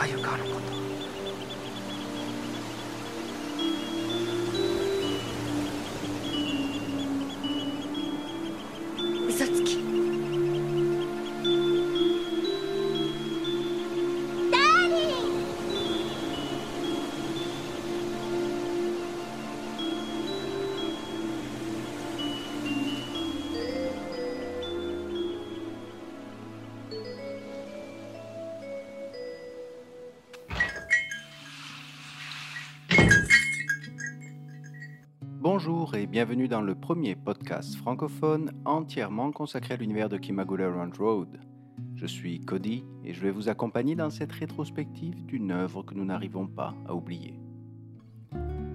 ああの Bonjour et bienvenue dans le premier podcast francophone entièrement consacré à l'univers de Kimagure Run Road. Je suis Cody et je vais vous accompagner dans cette rétrospective d'une œuvre que nous n'arrivons pas à oublier.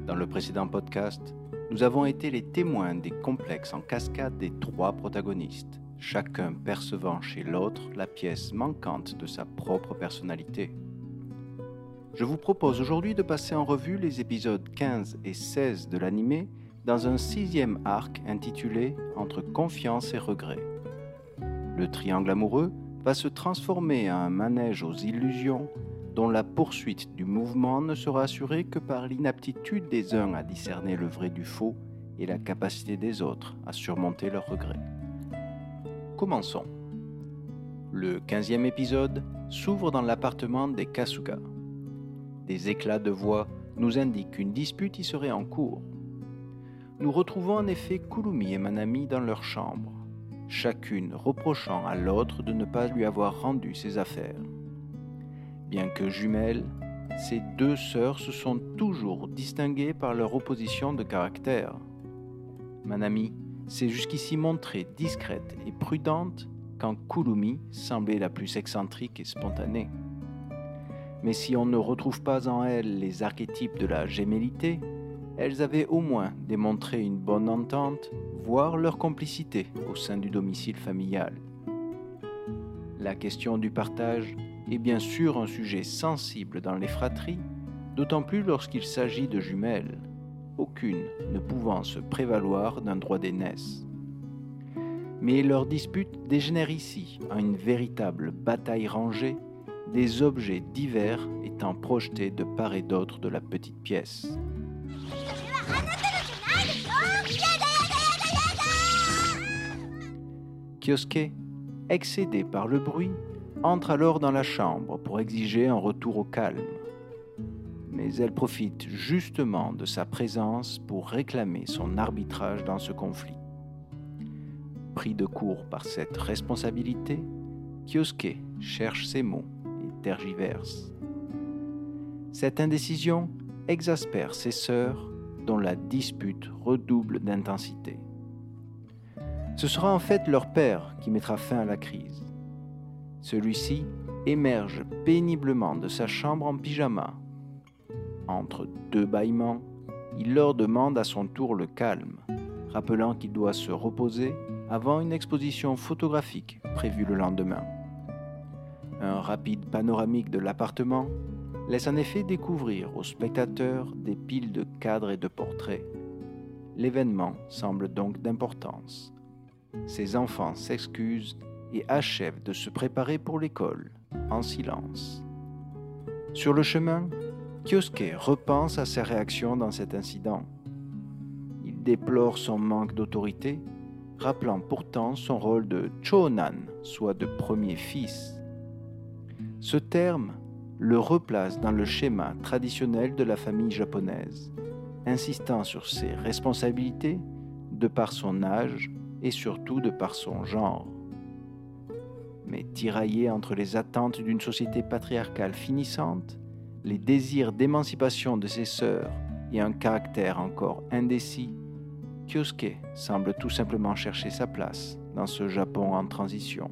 Dans le précédent podcast, nous avons été les témoins des complexes en cascade des trois protagonistes, chacun percevant chez l'autre la pièce manquante de sa propre personnalité. Je vous propose aujourd'hui de passer en revue les épisodes 15 et 16 de l'animé dans un sixième arc intitulé Entre confiance et regret. Le triangle amoureux va se transformer en un manège aux illusions dont la poursuite du mouvement ne sera assurée que par l'inaptitude des uns à discerner le vrai du faux et la capacité des autres à surmonter leurs regrets. Commençons. Le quinzième épisode s'ouvre dans l'appartement des Kasuga. Des éclats de voix nous indiquent qu'une dispute y serait en cours. Nous retrouvons en effet Kurumi et Manami dans leur chambre, chacune reprochant à l'autre de ne pas lui avoir rendu ses affaires. Bien que jumelles, ces deux sœurs se sont toujours distinguées par leur opposition de caractère. Manami s'est jusqu'ici montrée discrète et prudente quand Kurumi semblait la plus excentrique et spontanée. Mais si on ne retrouve pas en elles les archétypes de la gémellité, elles avaient au moins démontré une bonne entente, voire leur complicité au sein du domicile familial. La question du partage est bien sûr un sujet sensible dans les fratries, d'autant plus lorsqu'il s'agit de jumelles, aucune ne pouvant se prévaloir d'un droit d'aînesse. Mais leur dispute dégénère ici en une véritable bataille rangée des objets divers étant projetés de part et d'autre de la petite pièce. Kioske, excédé par le bruit, entre alors dans la chambre pour exiger un retour au calme. Mais elle profite justement de sa présence pour réclamer son arbitrage dans ce conflit. Pris de court par cette responsabilité, Kioske cherche ses mots et tergiverse. Cette indécision exaspère ses sœurs dont la dispute redouble d'intensité. Ce sera en fait leur père qui mettra fin à la crise. Celui-ci émerge péniblement de sa chambre en pyjama. Entre deux bâillements, il leur demande à son tour le calme, rappelant qu'il doit se reposer avant une exposition photographique prévue le lendemain. Un rapide panoramique de l'appartement laisse en effet découvrir aux spectateurs des piles de cadres et de portraits. L'événement semble donc d'importance. Ses enfants s'excusent et achèvent de se préparer pour l'école, en silence. Sur le chemin, Kyosuke repense à ses réactions dans cet incident. Il déplore son manque d'autorité, rappelant pourtant son rôle de chonan, soit de premier fils. Ce terme le replace dans le schéma traditionnel de la famille japonaise, insistant sur ses responsabilités de par son âge et surtout de par son genre. Mais tiraillé entre les attentes d'une société patriarcale finissante, les désirs d'émancipation de ses sœurs et un caractère encore indécis, Kyosuke semble tout simplement chercher sa place dans ce Japon en transition.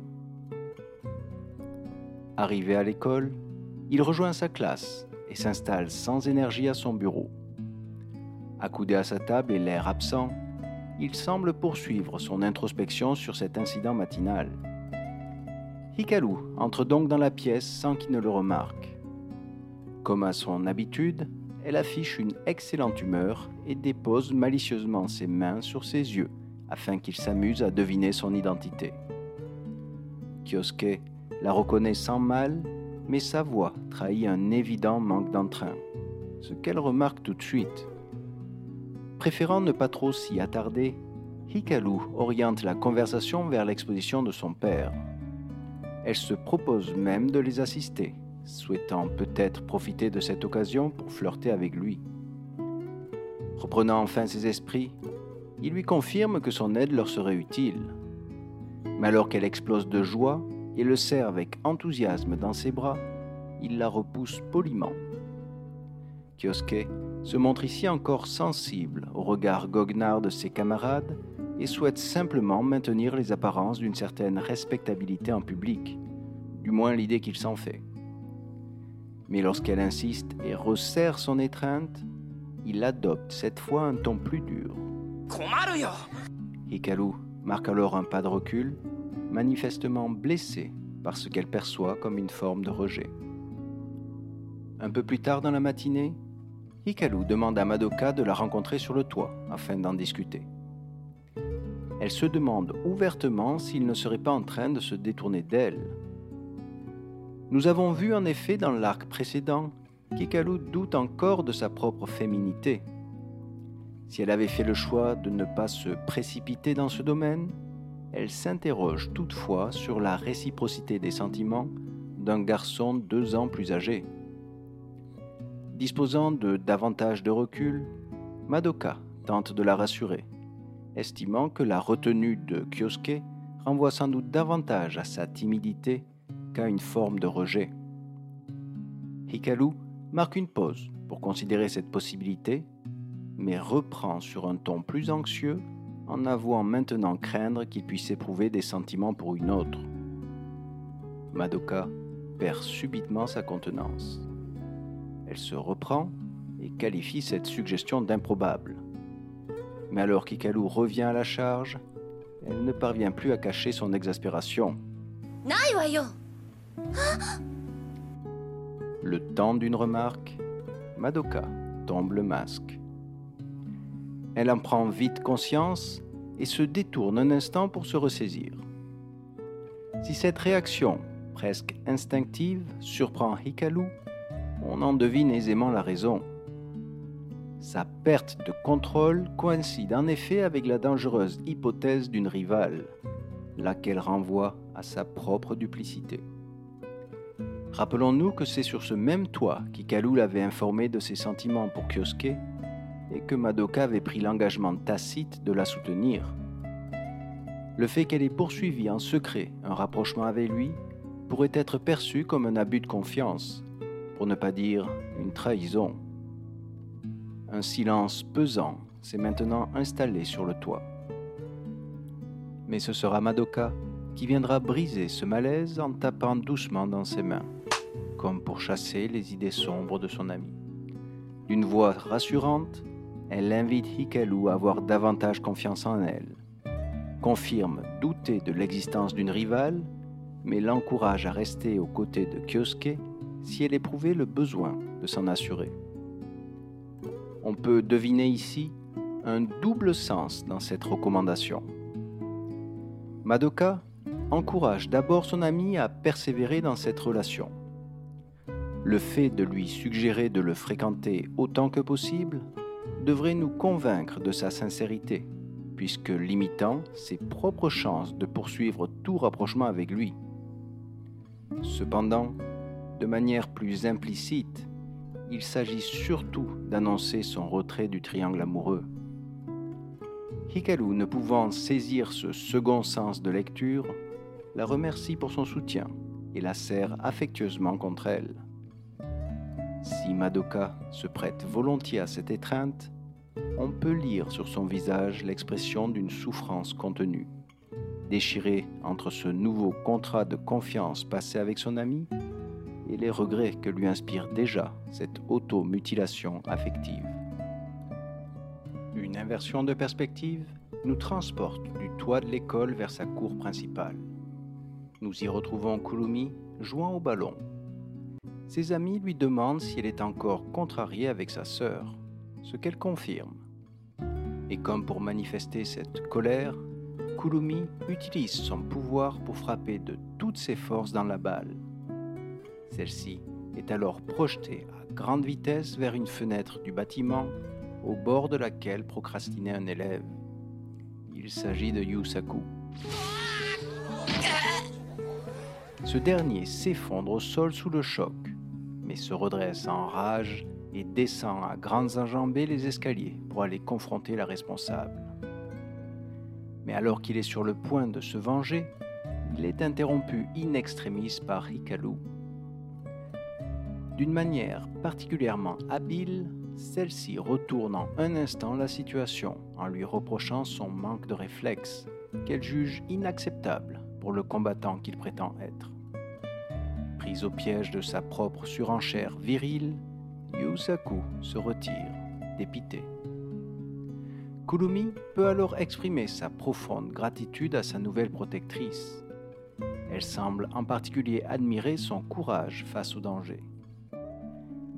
Arrivé à l'école, il rejoint sa classe et s'installe sans énergie à son bureau. Accoudé à sa table et l'air absent, il semble poursuivre son introspection sur cet incident matinal. Hikaru entre donc dans la pièce sans qu'il ne le remarque. Comme à son habitude, elle affiche une excellente humeur et dépose malicieusement ses mains sur ses yeux afin qu'il s'amuse à deviner son identité. Kyosuke la reconnaît sans mal mais sa voix trahit un évident manque d'entrain, ce qu'elle remarque tout de suite. Préférant ne pas trop s'y attarder, Hikaru oriente la conversation vers l'exposition de son père. Elle se propose même de les assister, souhaitant peut-être profiter de cette occasion pour flirter avec lui. Reprenant enfin ses esprits, il lui confirme que son aide leur serait utile. Mais alors qu'elle explose de joie et le serre avec enthousiasme dans ses bras, il la repousse poliment. Kyosuke se montre ici encore sensible au regard goguenard de ses camarades et souhaite simplement maintenir les apparences d'une certaine respectabilité en public, du moins l'idée qu'il s'en fait. Mais lorsqu'elle insiste et resserre son étreinte, il adopte cette fois un ton plus dur. Hikaru marque alors un pas de recul, manifestement blessé par ce qu'elle perçoit comme une forme de rejet. Un peu plus tard dans la matinée, Hikaru demande à Madoka de la rencontrer sur le toit afin d'en discuter. Elle se demande ouvertement s'il ne serait pas en train de se détourner d'elle. Nous avons vu en effet dans l'arc précédent qu'Hikaru doute encore de sa propre féminité. Si elle avait fait le choix de ne pas se précipiter dans ce domaine, elle s'interroge toutefois sur la réciprocité des sentiments d'un garçon deux ans plus âgé. Disposant de davantage de recul, Madoka tente de la rassurer, estimant que la retenue de Kyosuke renvoie sans doute davantage à sa timidité qu'à une forme de rejet. Hikaru marque une pause pour considérer cette possibilité, mais reprend sur un ton plus anxieux en avouant maintenant craindre qu'il puisse éprouver des sentiments pour une autre. Madoka perd subitement sa contenance. Elle se reprend et qualifie cette suggestion d'improbable. Mais alors qu'Ikalu revient à la charge, elle ne parvient plus à cacher son exaspération. Le temps d'une remarque, Madoka tombe le masque. Elle en prend vite conscience et se détourne un instant pour se ressaisir. Si cette réaction, presque instinctive, surprend Hikaru, on en devine aisément la raison. Sa perte de contrôle coïncide en effet avec la dangereuse hypothèse d'une rivale, laquelle renvoie à sa propre duplicité. Rappelons-nous que c'est sur ce même toit qu'Hikaru l'avait informé de ses sentiments pour Kyosuke et que Madoka avait pris l'engagement tacite de la soutenir. Le fait qu'elle ait poursuivi en secret un rapprochement avec lui pourrait être perçu comme un abus de confiance, pour ne pas dire une trahison. Un silence pesant s'est maintenant installé sur le toit. Mais ce sera Madoka qui viendra briser ce malaise en tapant doucement dans ses mains, comme pour chasser les idées sombres de son ami. D'une voix rassurante, elle invite Hikaru à avoir davantage confiance en elle, confirme douter de l'existence d'une rivale, mais l'encourage à rester aux côtés de Kyosuke si elle éprouvait le besoin de s'en assurer. On peut deviner ici un double sens dans cette recommandation. Madoka encourage d'abord son ami à persévérer dans cette relation. Le fait de lui suggérer de le fréquenter autant que possible devrait nous convaincre de sa sincérité, puisque limitant ses propres chances de poursuivre tout rapprochement avec lui. Cependant, de manière plus implicite, il s'agit surtout d'annoncer son retrait du triangle amoureux. Hikaru, ne pouvant saisir ce second sens de lecture, la remercie pour son soutien et la serre affectueusement contre elle. Si Madoka se prête volontiers à cette étreinte, on peut lire sur son visage l'expression d'une souffrance contenue, déchirée entre ce nouveau contrat de confiance passé avec son ami et les regrets que lui inspire déjà cette auto-mutilation affective. Une inversion de perspective nous transporte du toit de l'école vers sa cour principale. Nous y retrouvons Kurumi jouant au ballon. Ses amis lui demandent si elle est encore contrariée avec sa sœur, ce qu'elle confirme. Et comme pour manifester cette colère, Kurumi utilise son pouvoir pour frapper de toutes ses forces dans la balle. Celle-ci est alors projetée à grande vitesse vers une fenêtre du bâtiment au bord de laquelle procrastinait un élève. Il s'agit de Yusaku. Ce dernier s'effondre au sol sous le choc, se redresse en rage et descend à grandes enjambées les escaliers pour aller confronter la responsable. Mais alors qu'il est sur le point de se venger, il est interrompu in extremis par Hikaru. D'une manière particulièrement habile, celle-ci retourne en un instant la situation en lui reprochant son manque de réflexe, qu'elle juge inacceptable pour le combattant qu'il prétend être. Prise au piège de sa propre surenchère virile, Yusaku se retire, dépité. Kurumi peut alors exprimer sa profonde gratitude à sa nouvelle protectrice. Elle semble en particulier admirer son courage face au danger.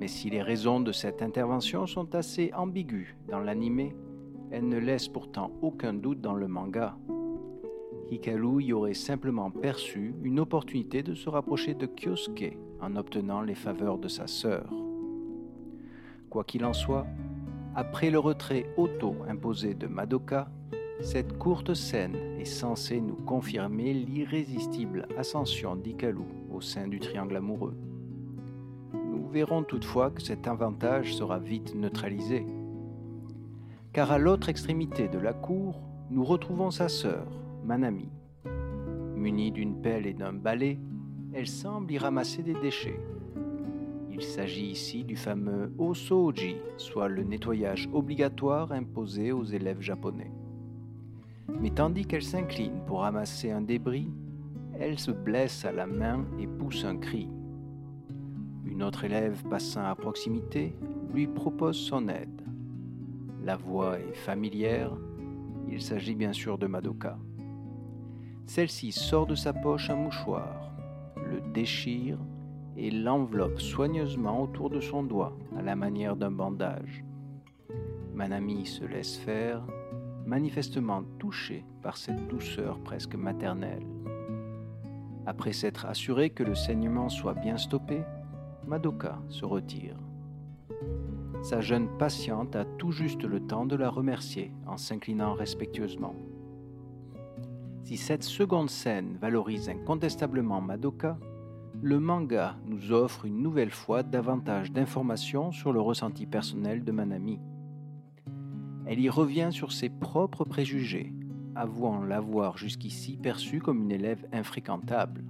Mais si les raisons de cette intervention sont assez ambiguës dans l'anime, elles ne laissent pourtant aucun doute dans le manga. Hikaru y aurait simplement perçu une opportunité de se rapprocher de Kyosuke en obtenant les faveurs de sa sœur. Quoi qu'il en soit, après le retrait auto-imposé de Madoka, cette courte scène est censée nous confirmer l'irrésistible ascension d'Ikalu au sein du triangle amoureux. Nous verrons toutefois que cet avantage sera vite neutralisé. Car à l'autre extrémité de la cour, nous retrouvons sa sœur, Manami. Munie d'une pelle et d'un balai, elle semble y ramasser des déchets. Il s'agit ici du fameux osoji, soit le nettoyage obligatoire imposé aux élèves japonais. Mais tandis qu'elle s'incline pour ramasser un débris, elle se blesse à la main et pousse un cri. Une autre élève passant à proximité lui propose son aide. La voix est familière, il s'agit bien sûr de Madoka. Celle-ci sort de sa poche un mouchoir, le déchire et l'enveloppe soigneusement autour de son doigt à la manière d'un bandage. Manami se laisse faire, manifestement touchée par cette douceur presque maternelle. Après s'être assuré que le saignement soit bien stoppé, Madoka se retire. Sa jeune patiente a tout juste le temps de la remercier en s'inclinant respectueusement. Si cette seconde scène valorise incontestablement Madoka, le manga nous offre une nouvelle fois davantage d'informations sur le ressenti personnel de Manami. Elle y revient sur ses propres préjugés, avouant l'avoir jusqu'ici perçue comme une élève infréquentable.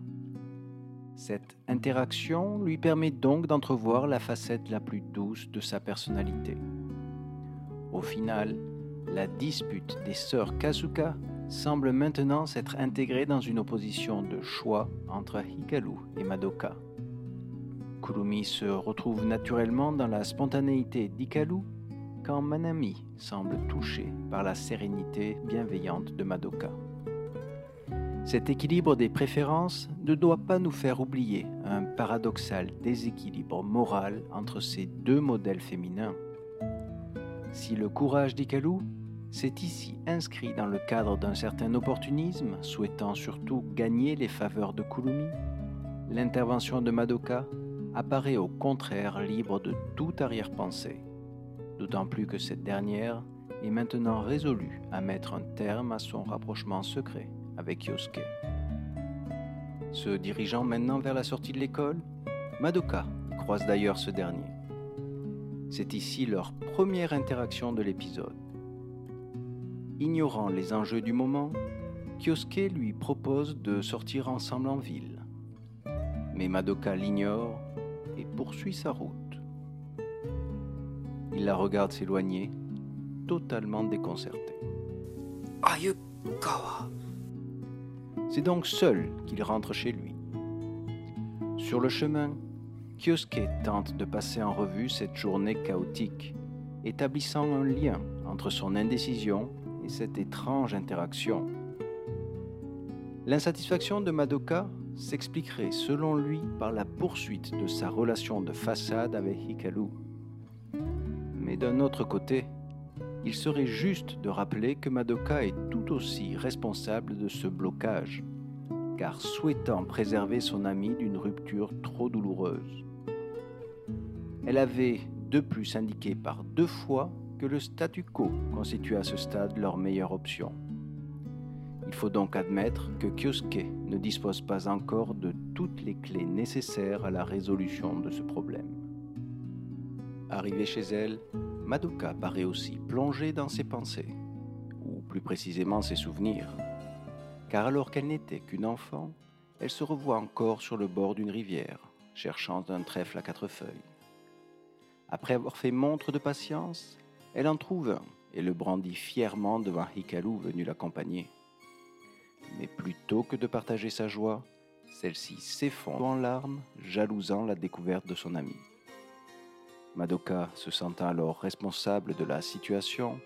Cette interaction lui permet donc d'entrevoir la facette la plus douce de sa personnalité. Au final, la dispute des sœurs Kazuka semble maintenant s'être intégrée dans une opposition de choix entre Hikaru et Madoka. Kurumi se retrouve naturellement dans la spontanéité d'Hikaru quand Manami semble touché par la sérénité bienveillante de Madoka. Cet équilibre des préférences ne doit pas nous faire oublier un paradoxal déséquilibre moral entre ces deux modèles féminins. Si le courage d'Ikalu s'est ici inscrit dans le cadre d'un certain opportunisme, souhaitant surtout gagner les faveurs de Kurumi, l'intervention de Madoka apparaît au contraire libre de toute arrière-pensée, d'autant plus que cette dernière est maintenant résolue à mettre un terme à son rapprochement secret avec Yosuke. Se dirigeant maintenant vers la sortie de l'école, Madoka croise d'ailleurs ce dernier. C'est ici leur première interaction de l'épisode. Ignorant les enjeux du moment, Kyosuke lui propose de sortir ensemble en ville. Mais Madoka l'ignore et poursuit sa route. Il la regarde s'éloigner, totalement déconcerté. Ayukawa. C'est donc seul qu'il rentre chez lui. Sur le chemin, Kyosuke tente de passer en revue cette journée chaotique, établissant un lien entre son indécision et cette étrange interaction. L'insatisfaction de Madoka s'expliquerait selon lui par la poursuite de sa relation de façade avec Hikaru. Mais d'un autre côté, il serait juste de rappeler que Madoka est tout aussi responsable de ce blocage. car souhaitant préserver son ami d'une rupture trop douloureuse. Elle avait de plus indiqué par deux fois que le statu quo constitue à ce stade leur meilleure option. Il faut donc admettre que Kyosuke ne dispose pas encore de toutes les clés nécessaires à la résolution de ce problème. Arrivée chez elle, Madoka paraît aussi plongée dans ses pensées, ou plus précisément ses souvenirs, car alors qu'elle n'était qu'une enfant, elle se revoit encore sur le bord d'une rivière, cherchant un trèfle à quatre feuilles. Après avoir fait montre de patience, elle en trouve un et le brandit fièrement devant Hikaru venu l'accompagner. Mais plutôt que de partager sa joie, celle-ci s'effondre en larmes, jalousant la découverte de son ami. Madoka, se sentant alors responsable de la situation,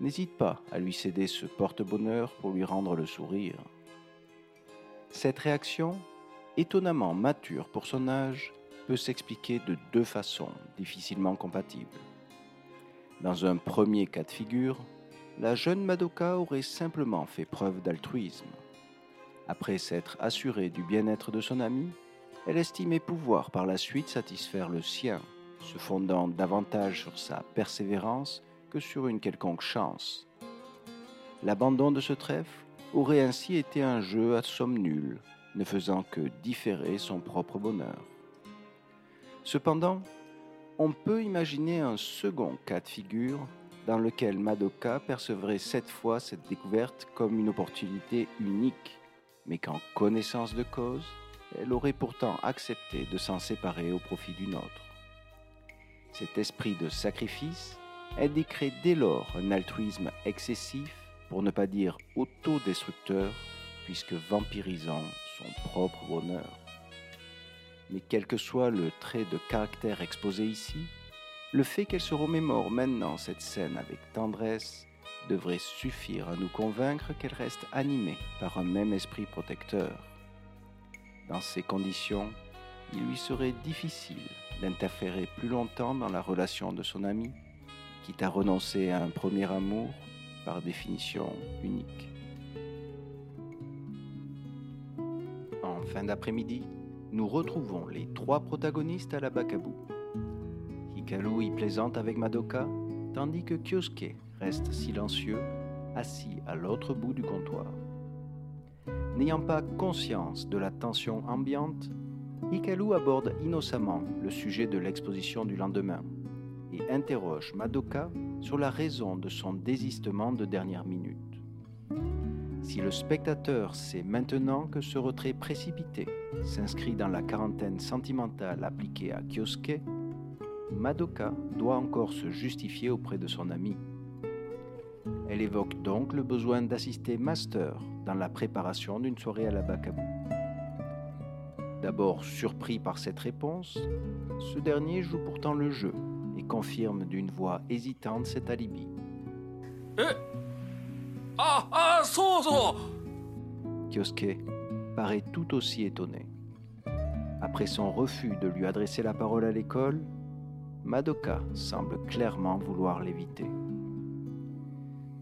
n'hésite pas à lui céder ce porte-bonheur pour lui rendre le sourire. Cette réaction, étonnamment mature pour son âge, peut s'expliquer de deux façons difficilement compatibles. Dans un premier cas de figure, la jeune Madoka aurait simplement fait preuve d'altruisme. Après s'être assurée du bien-être de son ami, elle estimait pouvoir par la suite satisfaire le sien, se fondant davantage sur sa persévérance que sur une quelconque chance. L'abandon de ce trèfle aurait ainsi été un jeu à somme nulle, ne faisant que différer son propre bonheur. Cependant, on peut imaginer un second cas de figure dans lequel Madoka percevrait cette fois cette découverte comme une opportunité unique, mais qu'en connaissance de cause, elle aurait pourtant accepté de s'en séparer au profit d'une autre. Cet esprit de sacrifice indiquerait dès lors un altruisme excessif, pour ne pas dire autodestructeur, puisque vampirisant son propre bonheur. Mais quel que soit le trait de caractère exposé ici, le fait qu'elle se remémore maintenant cette scène avec tendresse devrait suffire à nous convaincre qu'elle reste animée par un même esprit protecteur. Dans ces conditions, il lui serait difficile d'interférer plus longtemps dans la relation de son ami, quitte à renoncer à un premier amour par définition unique. En fin d'après-midi, nous retrouvons les trois protagonistes à la Bakabu. Hikaru y plaisante avec Madoka, tandis que Kyosuke reste silencieux, assis à l'autre bout du comptoir. N'ayant pas conscience de la tension ambiante, Hikaru aborde innocemment le sujet de l'exposition du lendemain et interroge Madoka sur la raison de son désistement de dernière minute. Si le spectateur sait maintenant que ce retrait précipité s'inscrit dans la quarantaine sentimentale appliquée à Kyosuke, Madoka doit encore se justifier auprès de son ami. Elle évoque donc le besoin d'assister Master dans la préparation d'une soirée à la Bakabu. D'abord surpris par cette réponse, ce dernier joue pourtant le jeu et confirme d'une voix hésitante cet alibi. Ah, ah, so, so Kyosuke paraît tout aussi étonné. Après son refus de lui adresser la parole à l'école, Madoka semble clairement vouloir l'éviter.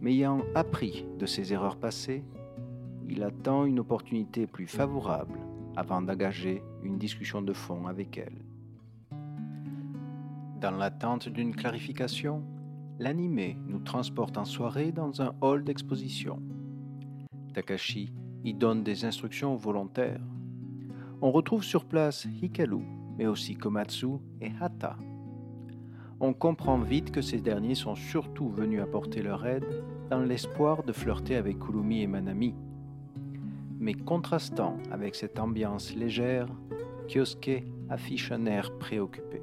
Mais ayant appris de ses erreurs passées, il attend une opportunité plus favorable avant d'engager une discussion de fond avec elle. Dans l'attente d'une clarification, l'animé nous transporte en soirée dans un hall d'exposition. Takashi y donne des instructions volontaires. On retrouve sur place Hikaru, mais aussi Komatsu et Hata. On comprend vite que ces derniers sont surtout venus apporter leur aide dans l'espoir de flirter avec Kurumi et Manami. Mais contrastant avec cette ambiance légère, Kyosuke affiche un air préoccupé.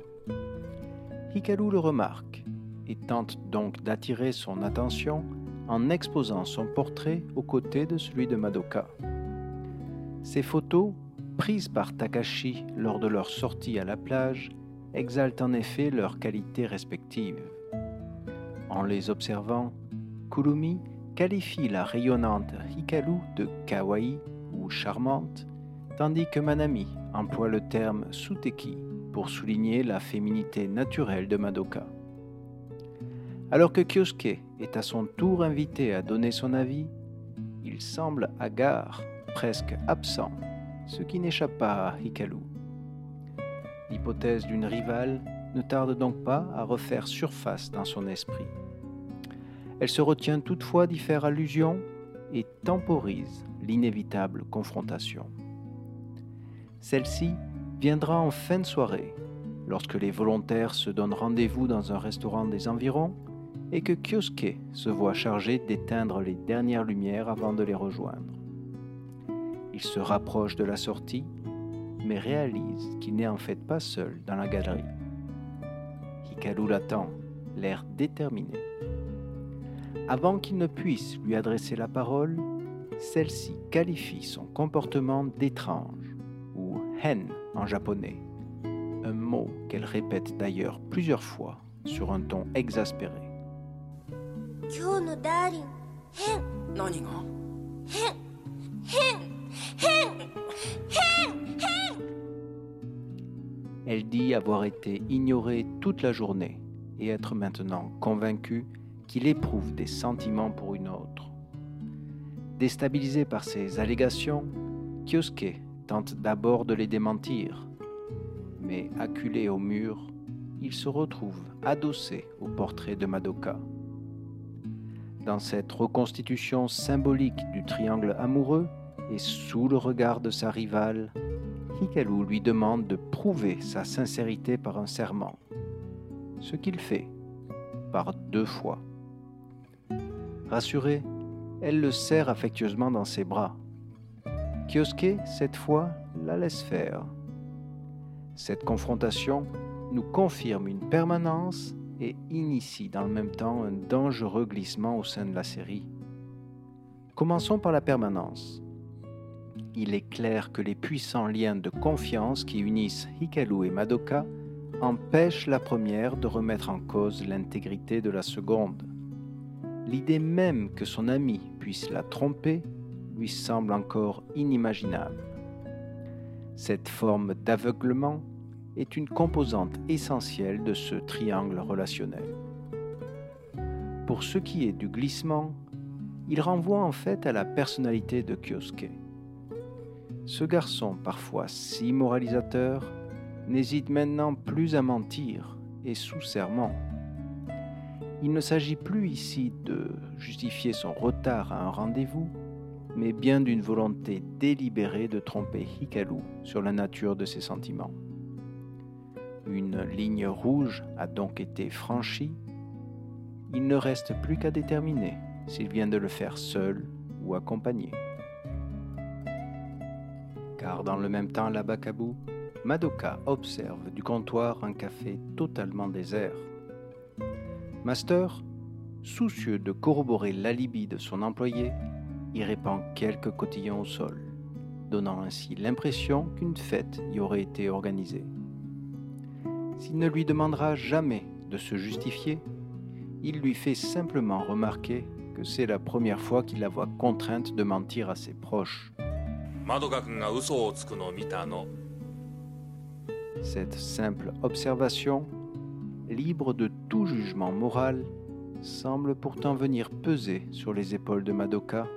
Hikaru le remarque et tente donc d'attirer son attention en exposant son portrait aux côtés de celui de Madoka. Ces photos, prises par Takashi lors de leur sortie à la plage, exaltent en effet leurs qualités respectives. En les observant, Kurumi qualifie la rayonnante Hikaru de kawaii ou charmante, tandis que Manami emploie le terme suteki pour souligner la féminité naturelle de Madoka. Alors que Kyosuke est à son tour invité à donner son avis, il semble hagard presque absent, ce qui n'échappe pas à Hikaru. L'hypothèse d'une rivale ne tarde donc pas à refaire surface dans son esprit. Elle se retient toutefois d'y faire allusion et temporise l'inévitable confrontation. Celle-ci viendra en fin de soirée, lorsque les volontaires se donnent rendez-vous dans un restaurant des environs et que Kyosuke se voit chargé d'éteindre les dernières lumières avant de les rejoindre. Il se rapproche de la sortie, mais réalise qu'il n'est en fait pas seul dans la galerie. Hikaru l'attend, l'air déterminé. Avant qu'il ne puisse lui adresser la parole, celle-ci qualifie son comportement d'étrange, ou hen en japonais, un mot qu'elle répète d'ailleurs plusieurs fois sur un ton exaspéré. 今日のダーリン変何が変変変変変 Elle dit avoir été ignorée toute la journée et être maintenant convaincue qu'il éprouve des sentiments pour une autre. Déstabilisé par ces allégations, Kyosuke tente d'abord de les démentir, mais acculé au mur, il se retrouve adossé au portrait de Madoka. Dans cette reconstitution symbolique du triangle amoureux et sous le regard de sa rivale, Hikaru lui demande de prouver sa sincérité par un serment, ce qu'il fait par deux fois. Rassurée, elle le serre affectueusement dans ses bras. Kyosuke, cette fois, la laisse faire. Cette confrontation nous confirme une permanence et initie dans le même temps un dangereux glissement au sein de la série. Commençons par la permanence. Il est clair que les puissants liens de confiance qui unissent Hikaru et Madoka empêchent la première de remettre en cause l'intégrité de la seconde. L'idée même que son ami puisse la tromper lui semble encore inimaginable. Cette forme d'aveuglement est une composante essentielle de ce triangle relationnel. Pour ce qui est du glissement, il renvoie en fait à la personnalité de Kyosuke. Ce garçon, parfois si moralisateur, n'hésite maintenant plus à mentir et sous serment. Il ne s'agit plus ici de justifier son retard à un rendez-vous, mais bien d'une volonté délibérée de tromper Hikaru sur la nature de ses sentiments. Une ligne rouge a donc été franchie. Il ne reste plus qu'à déterminer s'il vient de le faire seul ou accompagné. Car dans le même temps, là-bas, Kabu, Madoka observe du comptoir un café totalement désert. Master, soucieux de corroborer l'alibi de son employé, y répand quelques cotillons au sol, donnant ainsi l'impression qu'une fête y aurait été organisée. S'il ne lui demandera jamais de se justifier, il lui fait simplement remarquer que c'est la première fois qu'il la voit contrainte de mentir à ses proches. Cette simple observation, libre de tout jugement moral, semble pourtant venir peser sur les épaules de Madoka,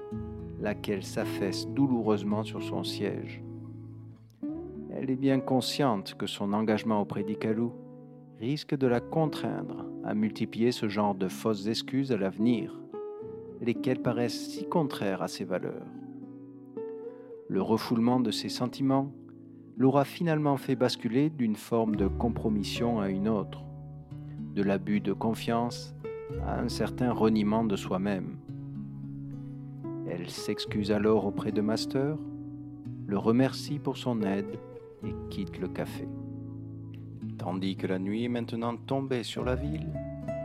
laquelle s'affaisse douloureusement sur son siège. Elle est bien consciente que son engagement auprès d'Ikalu risque de la contraindre à multiplier ce genre de fausses excuses à l'avenir, lesquelles paraissent si contraires à ses valeurs. Le refoulement de ses sentiments l'aura finalement fait basculer d'une forme de compromission à une autre, de l'abus de confiance à un certain reniement de soi-même. Elle s'excuse alors auprès de Master, le remercie pour son aide et quitte le café. Tandis que la nuit est maintenant tombée sur la ville,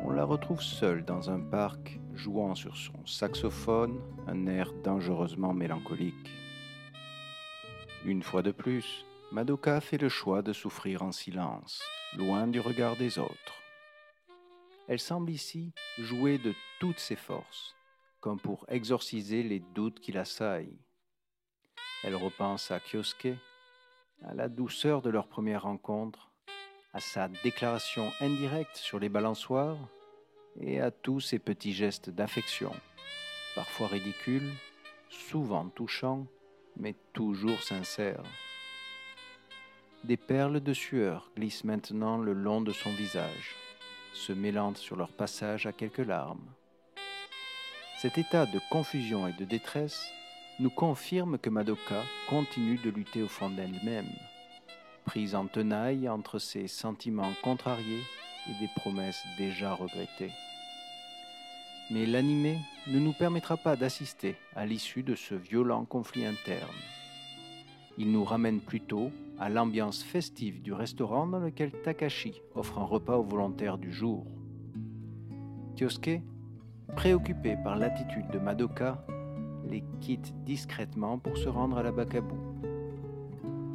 on la retrouve seule dans un parc jouant sur son saxophone un air dangereusement mélancolique. Une fois de plus, Madoka fait le choix de souffrir en silence, loin du regard des autres. Elle semble ici jouer de toutes ses forces, comme pour exorciser les doutes qui l'assaillent. Elle repense à Kyosuke, à la douceur de leur première rencontre, à sa déclaration indirecte sur les balançoires et à tous ses petits gestes d'affection, parfois ridicules, souvent touchants mais toujours sincère. Des perles de sueur glissent maintenant le long de son visage, se mêlant sur leur passage à quelques larmes. Cet état de confusion et de détresse nous confirme que Madoka continue de lutter au fond d'elle-même, prise en tenaille entre ses sentiments contrariés et des promesses déjà regrettées. Mais l'animé ne nous permettra pas d'assister à l'issue de ce violent conflit interne. Il nous ramène plutôt à l'ambiance festive du restaurant dans lequel Takashi offre un repas aux volontaires du jour. Kyosuke, préoccupé par l'attitude de Madoka, les quitte discrètement pour se rendre à la Bakabu.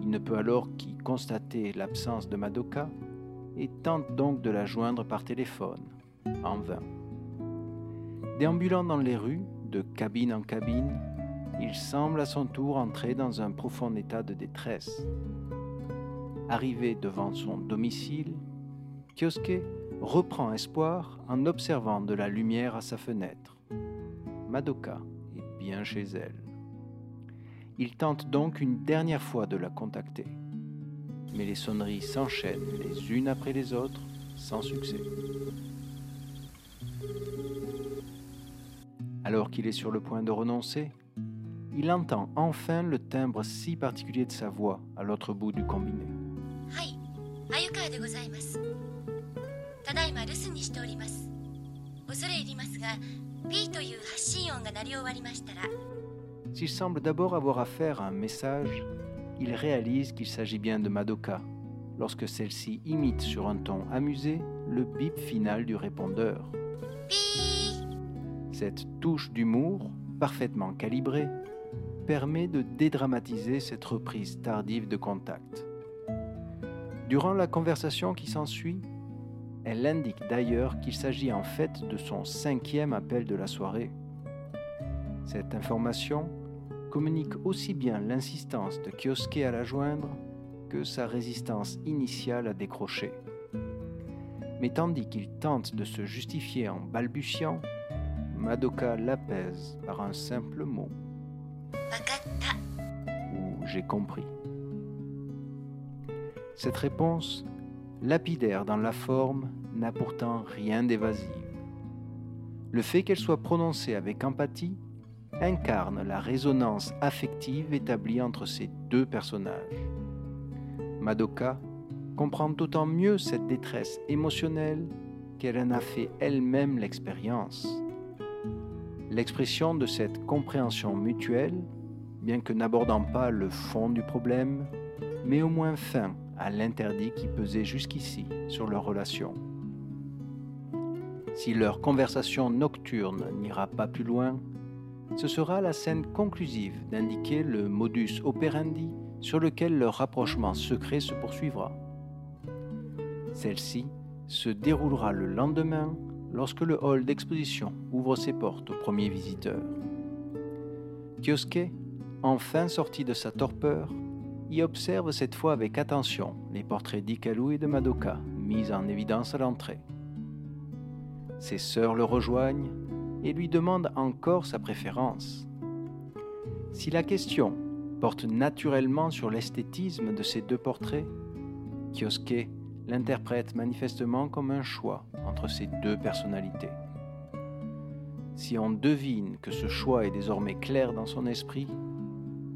Il ne peut alors qu'y constater l'absence de Madoka et tente donc de la joindre par téléphone, en vain. Déambulant dans les rues, de cabine en cabine, il semble à son tour entrer dans un profond état de détresse. Arrivé devant son domicile, Kyosuke reprend espoir en observant de la lumière à sa fenêtre. Madoka chez elle. Il tente donc une dernière fois de la contacter, mais les sonneries s'enchaînent les unes après les autres sans succès. Alors qu'il est sur le point de renoncer, il entend enfin le timbre si particulier de sa voix à l'autre bout du combiné. はい鮎川でございますただいま留守にしております恐れ入りますが P という発信音が鳴り終わりましたら S'il semble d'abord avoir affaire à un message, il réalise qu'il s'agit bien de Madoka, lorsque celle-ci imite sur un ton amusé le bip final du répondeur. ピー Cette touche d'humour, parfaitement calibrée, permet de dédramatiser cette reprise tardive de contact. Durant la conversation qui s'ensuit, elle indique d'ailleurs qu'il s'agit en fait de son cinquième appel de la soirée. Cette information communique aussi bien l'insistance de Kioske à la joindre que sa résistance initiale à décrocher. Mais tandis qu'il tente de se justifier en balbutiant, Madoka l'apaise par un simple mot. Ou j'ai compris. Cette réponse lapidaire dans la forme, n'a pourtant rien d'évasif. Le fait qu'elle soit prononcée avec empathie incarne la résonance affective établie entre ces deux personnages. Madoka comprend d'autant mieux cette détresse émotionnelle qu'elle en a fait elle-même l'expérience. L'expression de cette compréhension mutuelle, bien que n'abordant pas le fond du problème, met au moins fin à l'interdit qui pesait jusqu'ici sur leur relation. Si leur conversation nocturne n'ira pas plus loin, ce sera la scène conclusive d'indiquer le modus operandi sur lequel leur rapprochement secret se poursuivra. Celle-ci se déroulera le lendemain lorsque le hall d'exposition ouvre ses portes aux premiers visiteurs. Kyosuke, enfin sorti de sa torpeur, y observe cette fois avec attention les portraits d'Ikalu et de Madoka mis en évidence à l'entrée. Ses sœurs le rejoignent et lui demandent encore sa préférence. Si la question porte naturellement sur l'esthétisme de ces deux portraits, Kyosuke l'interprète manifestement comme un choix entre ces deux personnalités. Si on devine que ce choix est désormais clair dans son esprit,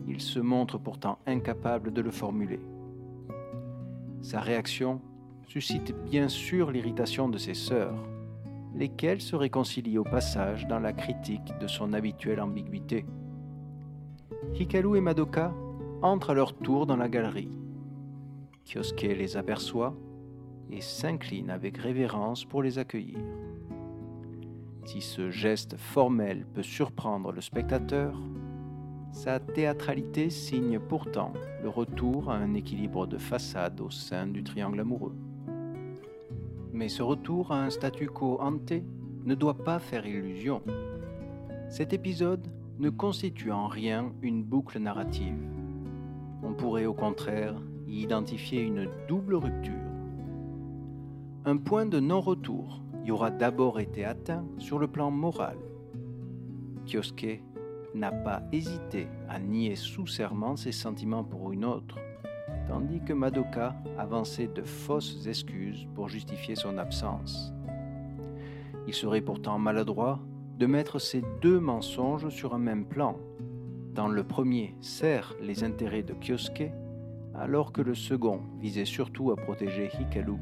il se montre pourtant incapable de le formuler. Sa réaction suscite bien sûr l'irritation de ses sœurs, lesquelles se réconcilient au passage dans la critique de son habituelle ambiguïté. Hikaru et Madoka entrent à leur tour dans la galerie. Kyosuke les aperçoit et s'incline avec révérence pour les accueillir. Si ce geste formel peut surprendre le spectateur, sa théâtralité signe pourtant le retour à un équilibre de façade au sein du triangle amoureux. Mais ce retour à un statu quo ante ne doit pas faire illusion. Cet épisode ne constitue en rien une boucle narrative. On pourrait au contraire y identifier une double rupture. Un point de non-retour y aura d'abord été atteint sur le plan moral. Kyosuke n'a pas hésité à nier sous serment ses sentiments pour une autre, tandis que Madoka avançait de fausses excuses pour justifier son absence. Il serait pourtant maladroit de mettre ces deux mensonges sur un même plan, dans le premier sert les intérêts de Kyosuke, alors que le second visait surtout à protéger Hikaru.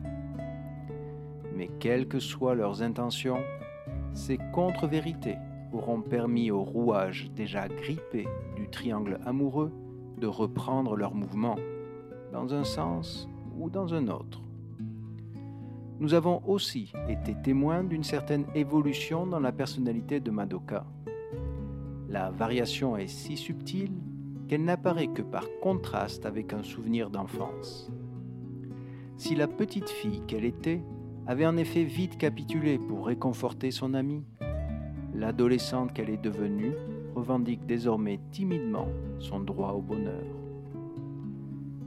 Mais quelles que soient leurs intentions, ces contre-vérités auront permis au rouage déjà grippé du triangle amoureux de reprendre leur mouvement, dans un sens ou dans un autre. Nous avons aussi été témoins d'une certaine évolution dans la personnalité de Madoka. La variation est si subtile qu'elle n'apparaît que par contraste avec un souvenir d'enfance. Si la petite fille qu'elle était avait en effet vite capitulé pour réconforter son amie, l'adolescente qu'elle est devenue revendique désormais timidement son droit au bonheur.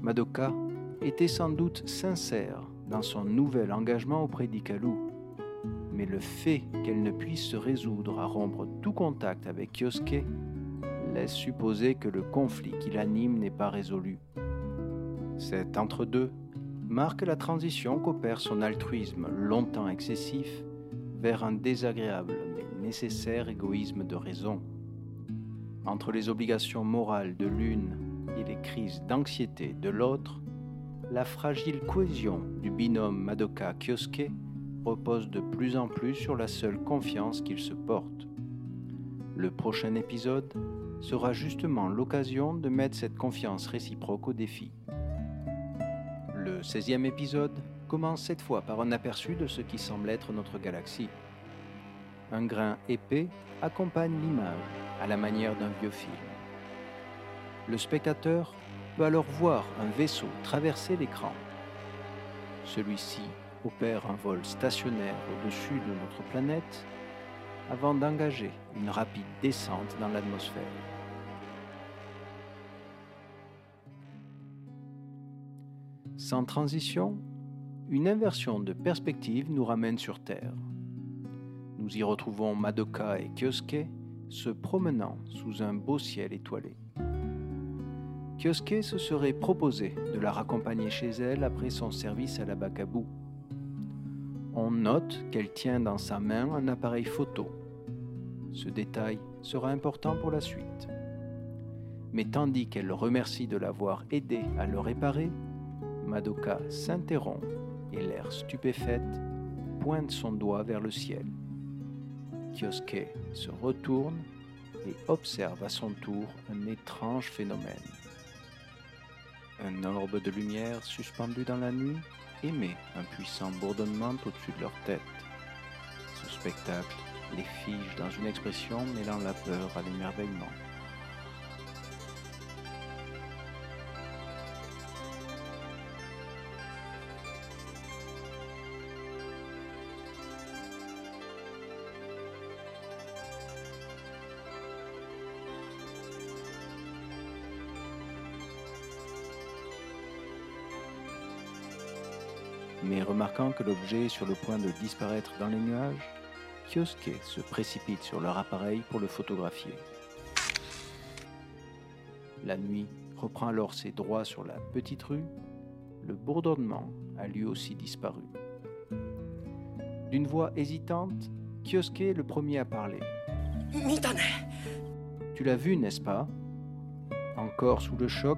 Madoka était sans doute sincère dans son nouvel engagement auprès d'Ikalu, mais le fait qu'elle ne puisse se résoudre à rompre tout contact avec Kyosuke laisse supposer que le conflit qui l'anime n'est pas résolu. Cet entre-deux marque la transition qu'opère son altruisme longtemps excessif vers un désagréable nécessaire égoïsme de raison. Entre les obligations morales de l'une et les crises d'anxiété de l'autre, la fragile cohésion du binôme Madoka-Kyosuke repose de plus en plus sur la seule confiance qu'ils se portent. Le prochain épisode sera justement l'occasion de mettre cette confiance réciproque au défi. Le 16e épisode commence cette fois par un aperçu de ce qui semble être notre galaxie. Un grain épais accompagne l'image à la manière d'un vieux film. Le spectateur peut alors voir un vaisseau traverser l'écran. Celui-ci opère un vol stationnaire au-dessus de notre planète avant d'engager une rapide descente dans l'atmosphère. Sans transition, une inversion de perspective nous ramène sur Terre. Nous y retrouvons Madoka et Kyosuke se promenant sous un beau ciel étoilé. Kyosuke se serait proposé de la raccompagner chez elle après son service à la Bakabu. On note qu'elle tient dans sa main un appareil photo. Ce détail sera important pour la suite. Mais tandis qu'elle le remercie de l'avoir aidé à le réparer, Madoka s'interrompt et l'air stupéfaite pointe son doigt vers le ciel. Kyosuke se retourne et observe à son tour un étrange phénomène. Un orbe de lumière suspendu dans la nuit émet un puissant bourdonnement au-dessus de leur tête. Ce spectacle les fige dans une expression mêlant la peur à l'émerveillement. Remarquant que l'objet est sur le point de disparaître dans les nuages, Kyosuke se précipite sur leur appareil pour le photographier. La nuit reprend alors ses droits sur la petite rue, le bourdonnement a lui aussi disparu. D'une voix hésitante, Kyosuke est le premier à parler. Tu l'as vu, n'est-ce pas? Encore sous le choc,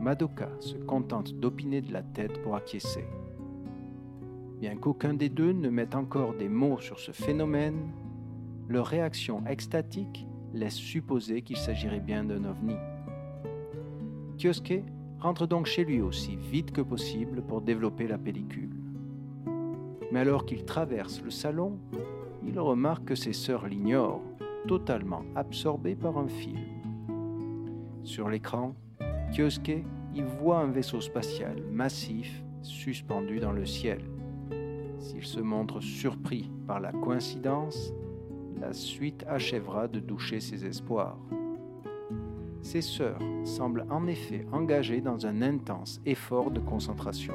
Madoka se contente d'opiner de la tête pour acquiescer. Bien qu'aucun des deux ne mette encore des mots sur ce phénomène, leur réaction extatique laisse supposer qu'il s'agirait bien d'un ovni. Kyosuke rentre donc chez lui aussi vite que possible pour développer la pellicule. Mais alors qu'il traverse le salon, il remarque que ses sœurs l'ignorent, totalement absorbées par un film. Sur l'écran, Kyosuke y voit un vaisseau spatial massif suspendu dans le ciel. S'il se montre surpris par la coïncidence, la suite achèvera de doucher ses espoirs. Ses sœurs semblent en effet engagées dans un intense effort de concentration.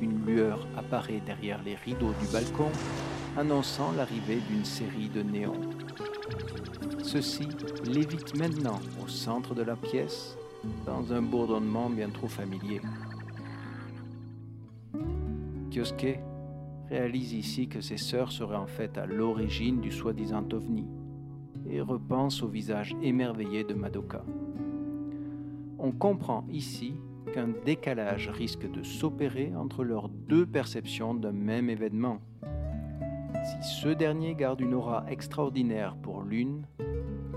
Une lueur apparaît derrière les rideaux du balcon, annonçant l'arrivée d'une série de néons. Ceci l'évite maintenant au centre de la pièce, dans un bourdonnement bien trop familier. Kyosuke réalise ici que ses sœurs seraient en fait à l'origine du soi-disant ovni et repense au visage émerveillé de Madoka. On comprend ici qu'un décalage risque de s'opérer entre leurs deux perceptions d'un même événement. Si ce dernier garde une aura extraordinaire pour l'une,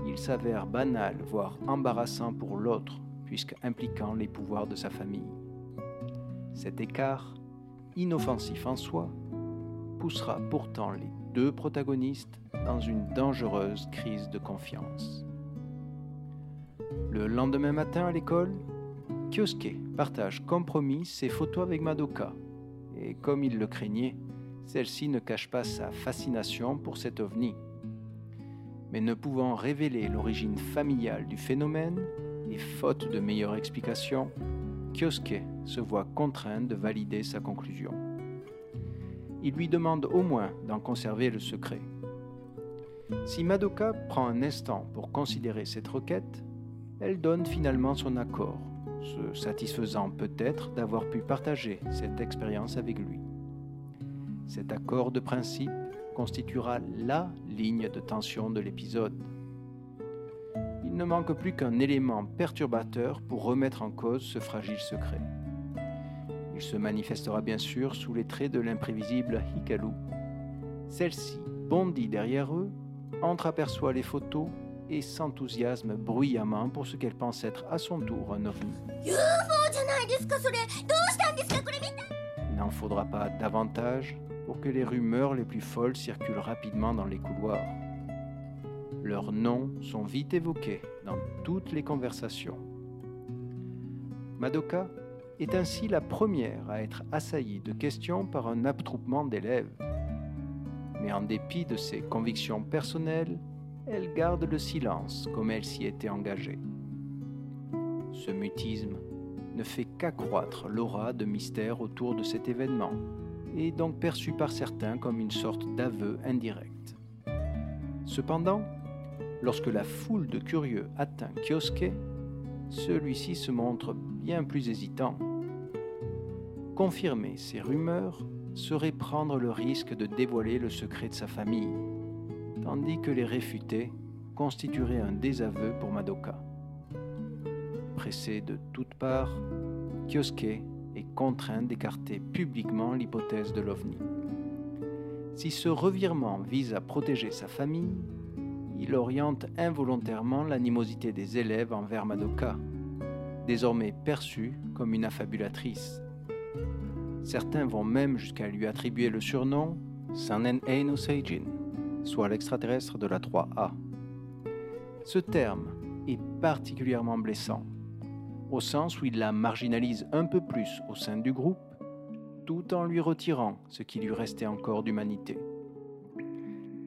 il s'avère banal, voire embarrassant pour l'autre, puisque impliquant les pouvoirs de sa famille. Cet écart, inoffensif en soi, poussera pourtant les deux protagonistes dans une dangereuse crise de confiance. Le lendemain matin à l'école, Kyosuke partage compromis ses photos avec Madoka, et comme il le craignait, celle-ci ne cache pas sa fascination pour cet ovni. Mais ne pouvant révéler l'origine familiale du phénomène, et faute de meilleure explication, Kyosuke se voit contraint de valider sa conclusion. Il lui demande au moins d'en conserver le secret. Si Madoka prend un instant pour considérer cette requête, elle donne finalement son accord, se satisfaisant peut-être d'avoir pu partager cette expérience avec lui. Cet accord de principe constituera la ligne de tension de l'épisode. Ne manque plus qu'un élément perturbateur pour remettre en cause ce fragile secret. Il se manifestera bien sûr sous les traits de l'imprévisible Hikaru. Celle-ci bondit derrière eux, entreaperçoit les photos et s'enthousiasme bruyamment pour ce qu'elle pense être à son tour un ovni. Il n'en faudra pas davantage pour que les rumeurs les plus folles circulent rapidement dans les couloirs. Leurs noms sont vite évoqués dans toutes les conversations. Madoka est ainsi la première à être assaillie de questions par un attroupement d'élèves. Mais en dépit de ses convictions personnelles, elle garde le silence comme elle s'y était engagée. Ce mutisme ne fait qu'accroître l'aura de mystère autour de cet événement, et donc perçu par certains comme une sorte d'aveu indirect. Cependant, lorsque la foule de curieux atteint Kyosuke, celui-ci se montre bien plus hésitant. Confirmer ces rumeurs serait prendre le risque de dévoiler le secret de sa famille, tandis que les réfuter constituerait un désaveu pour Madoka. Pressé de toutes parts, Kyosuke est contraint d'écarter publiquement l'hypothèse de l'OVNI. Si ce revirement vise à protéger sa famille, il oriente involontairement l'animosité des élèves envers Madoka, désormais perçue comme une affabulatrice. Certains vont même jusqu'à lui attribuer le surnom Sanen Eino Seijin, soit l'extraterrestre de la 3A. Ce terme est particulièrement blessant, au sens où il la marginalise un peu plus au sein du groupe, tout en lui retirant ce qui lui restait encore d'humanité.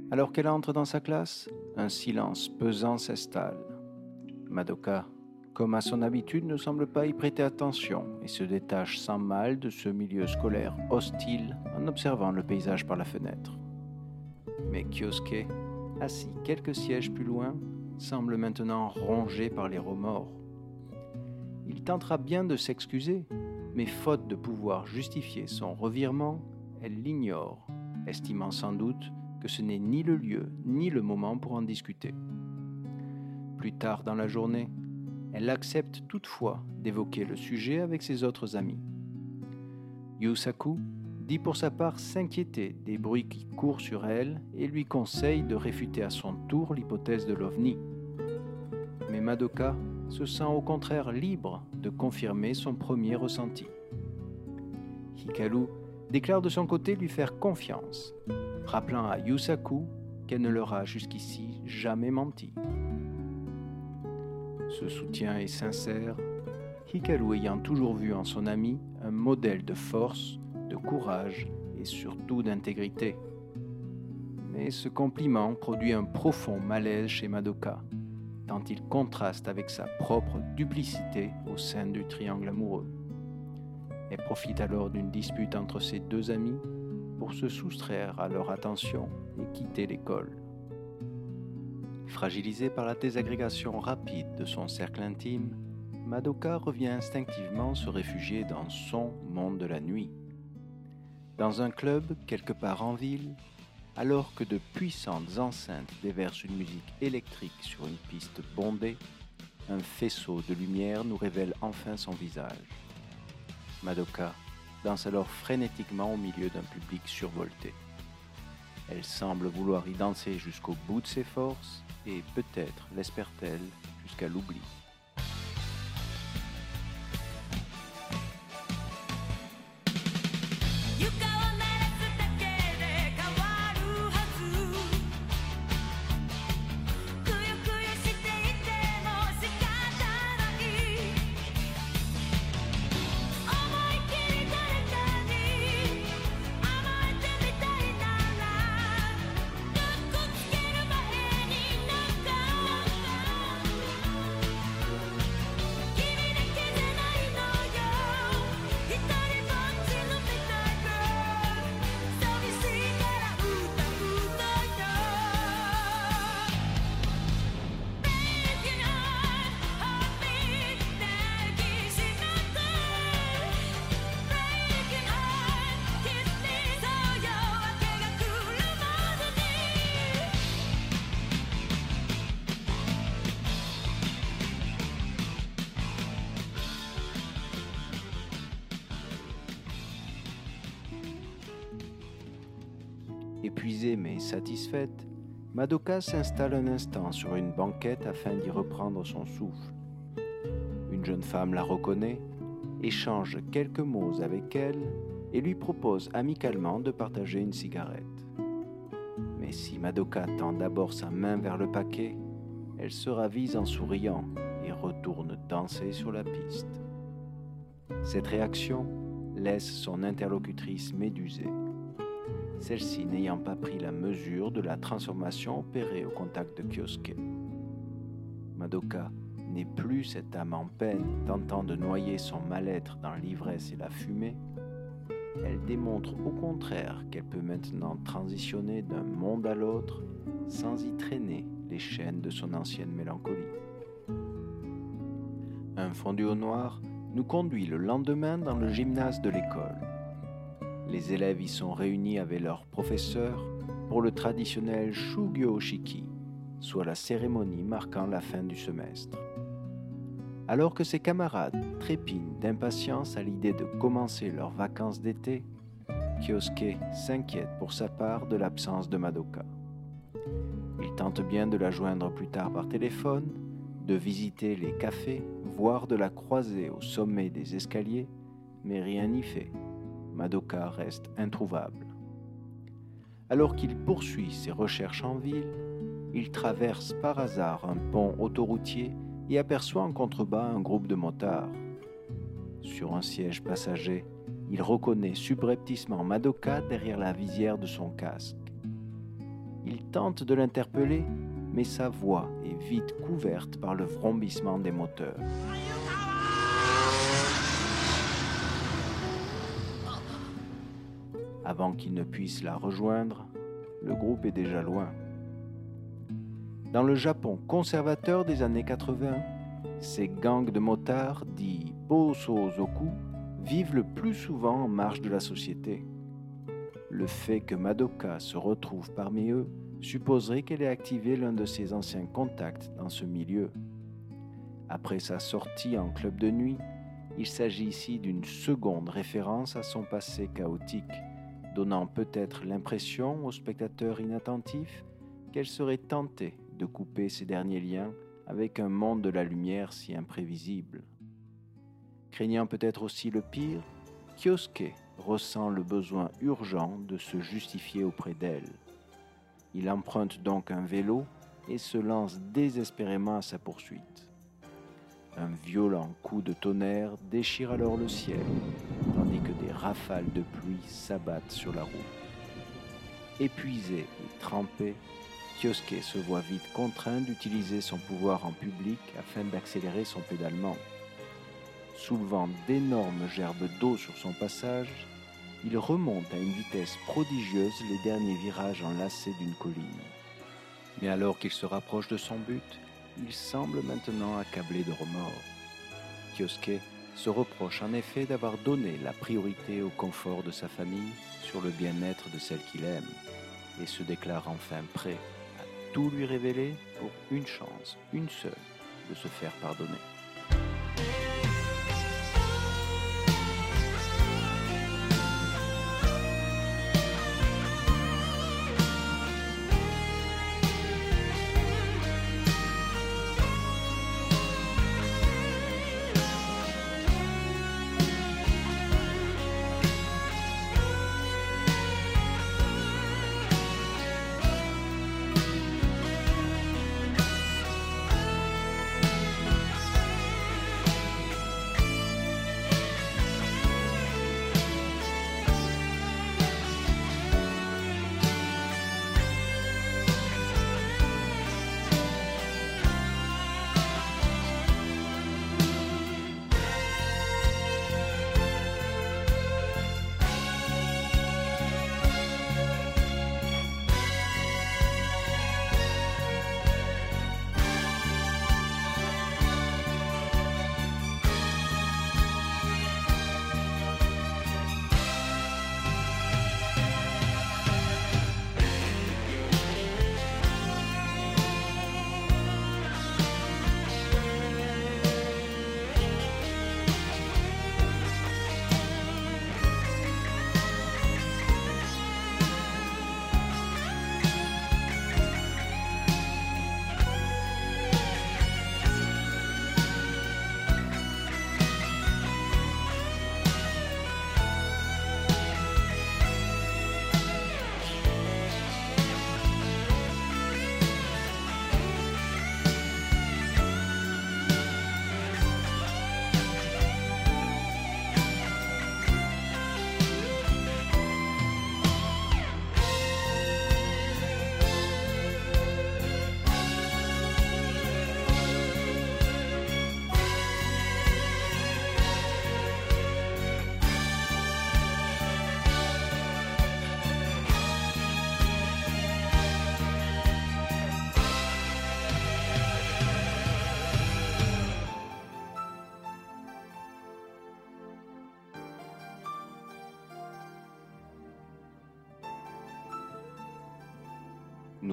Alors qu'elle entre dans sa classe, un silence pesant s'installe. Madoka, comme à son habitude, ne semble pas y prêter attention et se détache sans mal de ce milieu scolaire hostile en observant le paysage par la fenêtre. Mais Kyosuke, assis quelques sièges plus loin, semble maintenant rongé par les remords. Il tentera bien de s'excuser, mais faute de pouvoir justifier son revirement, elle l'ignore, estimant sans doute que ce n'est ni le lieu ni le moment pour en discuter. Plus tard dans la journée, elle accepte toutefois d'évoquer le sujet avec ses autres amis. Yusaku dit pour sa part s'inquiéter des bruits qui courent sur elle et lui conseille de réfuter à son tour l'hypothèse de l'OVNI. Mais Madoka se sent au contraire libre de confirmer son premier ressenti. Hikaru déclare de son côté lui faire confiance, rappelant à Yusaku qu'elle ne leur a jusqu'ici jamais menti. Ce soutien est sincère, Hikaru ayant toujours vu en son ami un modèle de force, de courage et surtout d'intégrité. Mais ce compliment produit un profond malaise chez Madoka, tant il contraste avec sa propre duplicité au sein du triangle amoureux. Elle profite alors d'une dispute entre ses deux amis pour se soustraire à leur attention et quitter l'école. Fragilisé par la désagrégation rapide de son cercle intime, Madoka revient instinctivement se réfugier dans son monde de la nuit. Dans un club quelque part en ville, alors que de puissantes enceintes déversent une musique électrique sur une piste bondée, un faisceau de lumière nous révèle enfin son visage. Madoka danse alors frénétiquement au milieu d'un public survolté. Elle semble vouloir y danser jusqu'au bout de ses forces et peut-être l'espère-t-elle jusqu'à l'oubli. Madoka s'installe un instant sur une banquette afin d'y reprendre son souffle. Une jeune femme la reconnaît, échange quelques mots avec elle et lui propose amicalement de partager une cigarette. Mais si Madoka tend d'abord sa main vers le paquet, elle se ravise en souriant et retourne danser sur la piste. Cette réaction laisse son interlocutrice médusée celle-ci n'ayant pas pris la mesure de la transformation opérée au contact de Kyosuke. Madoka n'est plus cette âme en peine tentant de noyer son mal-être dans l'ivresse et la fumée, elle démontre au contraire qu'elle peut maintenant transitionner d'un monde à l'autre sans y traîner les chaînes de son ancienne mélancolie. Un fondu au noir nous conduit le lendemain dans le gymnase de l'école. Les élèves y sont réunis avec leurs professeurs pour le traditionnel Shugyo Shiki, soit la cérémonie marquant la fin du semestre. Alors que ses camarades trépignent d'impatience à l'idée de commencer leurs vacances d'été, Kyosuke s'inquiète pour sa part de l'absence de Madoka. Il tente bien de la joindre plus tard par téléphone, de visiter les cafés, voire de la croiser au sommet des escaliers, mais rien n'y fait. Madoka reste introuvable. Alors qu'il poursuit ses recherches en ville, il traverse par hasard un pont autoroutier et aperçoit en contrebas un groupe de motards. Sur un siège passager, il reconnaît subrepticement Madoka derrière la visière de son casque. Il tente de l'interpeller, mais sa voix est vite couverte par le vrombissement des moteurs. Avant qu'il ne puisse la rejoindre, le groupe est déjà loin. Dans le Japon conservateur des années 80, ces gangs de motards dits Bosozoku vivent le plus souvent en marge de la société. Le fait que Madoka se retrouve parmi eux supposerait qu'elle ait activé l'un de ses anciens contacts dans ce milieu. Après sa sortie en club de nuit, il s'agit ici d'une seconde référence à son passé chaotique donnant peut-être l'impression au spectateur inattentif qu'elle serait tentée de couper ses derniers liens avec un monde de la lumière si imprévisible. Craignant peut-être aussi le pire, Kyosuke ressent le besoin urgent de se justifier auprès d'elle. Il emprunte donc un vélo et se lance désespérément à sa poursuite. Un violent coup de tonnerre déchire alors le ciel, rafales de pluie s'abattent sur la route. Épuisé et trempé, Kyosuke se voit vite contraint d'utiliser son pouvoir en public afin d'accélérer son pédalement. Soulevant d'énormes gerbes d'eau sur son passage, il remonte à une vitesse prodigieuse les derniers virages enlacés d'une colline. Mais alors qu'il se rapproche de son but, il semble maintenant accablé de remords. Kyosuke se reproche en effet d'avoir donné la priorité au confort de sa famille sur le bien-être de celle qu'il aime, et se déclare enfin prêt à tout lui révéler pour une chance, une seule, de se faire pardonner.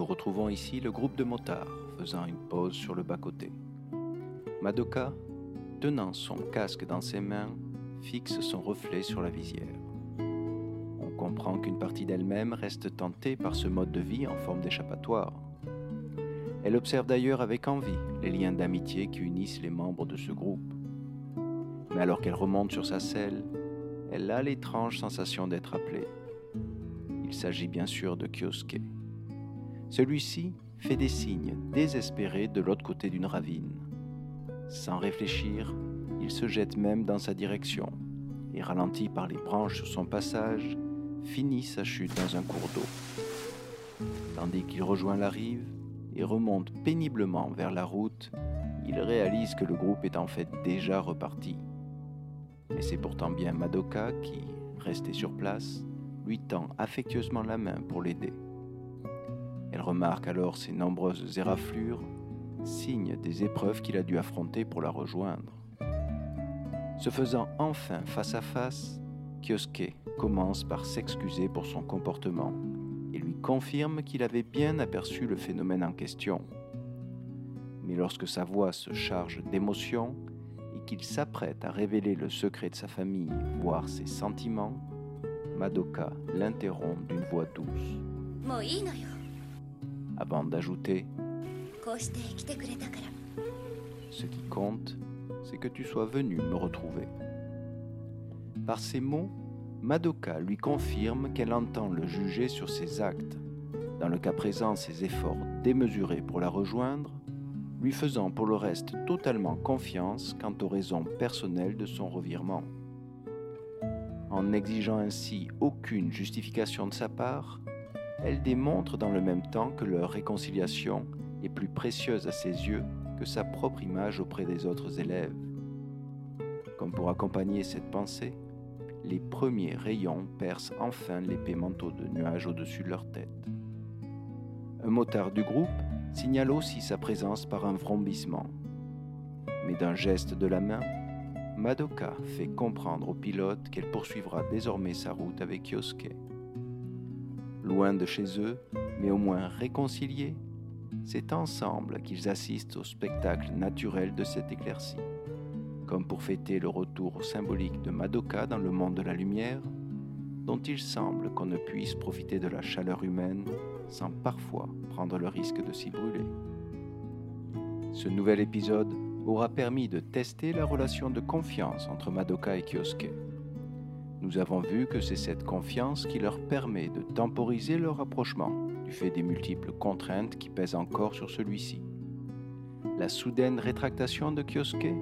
Retrouvons ici le groupe de motards faisant une pause sur le bas-côté. Madoka, tenant son casque dans ses mains, fixe son reflet sur la visière. On comprend qu'une partie d'elle-même reste tentée par ce mode de vie en forme d'échappatoire. Elle observe d'ailleurs avec envie les liens d'amitié qui unissent les membres de ce groupe. Mais alors qu'elle remonte sur sa selle, elle a l'étrange sensation d'être appelée. Il s'agit bien sûr de Kyosuke. Celui-ci fait des signes désespérés de l'autre côté d'une ravine. Sans réfléchir, il se jette même dans sa direction et, ralenti par les branches sur son passage, finit sa chute dans un cours d'eau. Tandis qu'il rejoint la rive et remonte péniblement vers la route, il réalise que le groupe est en fait déjà reparti. Mais c'est pourtant bien Madoka qui, resté sur place, lui tend affectueusement la main pour l'aider. Elle remarque alors ses nombreuses éraflures, signe des épreuves qu'il a dû affronter pour la rejoindre. Se faisant enfin face à face, Kyosuke commence par s'excuser pour son comportement et lui confirme qu'il avait bien aperçu le phénomène en question. Mais lorsque sa voix se charge d'émotion et qu'il s'apprête à révéler le secret de sa famille, voire ses sentiments, Madoka l'interrompt d'une voix douce avant d'ajouter Ce qui compte, c'est que tu sois venu me retrouver. Par ces mots, Madoka lui confirme qu'elle entend le juger sur ses actes, dans le cas présent ses efforts démesurés pour la rejoindre, lui faisant pour le reste totalement confiance quant aux raisons personnelles de son revirement. En n'exigeant ainsi aucune justification de sa part, elle démontre dans le même temps que leur réconciliation est plus précieuse à ses yeux que sa propre image auprès des autres élèves. Comme pour accompagner cette pensée, les premiers rayons percent enfin l'épais manteau de nuages au-dessus de leur tête. Un motard du groupe, signale aussi sa présence par un vrombissement. Mais d'un geste de la main, Madoka fait comprendre au pilote qu'elle poursuivra désormais sa route avec Yosuke. Loin de chez eux, mais au moins réconciliés, c'est ensemble qu'ils assistent au spectacle naturel de cette éclaircie. Comme pour fêter le retour symbolique de Madoka dans le monde de la lumière, dont il semble qu'on ne puisse profiter de la chaleur humaine sans parfois prendre le risque de s'y brûler. Ce nouvel épisode aura permis de tester la relation de confiance entre Madoka et Kyosuke. Nous avons vu que c'est cette confiance qui leur permet de temporiser leur rapprochement du fait des multiples contraintes qui pèsent encore sur celui-ci. La soudaine rétractation de Kyosuke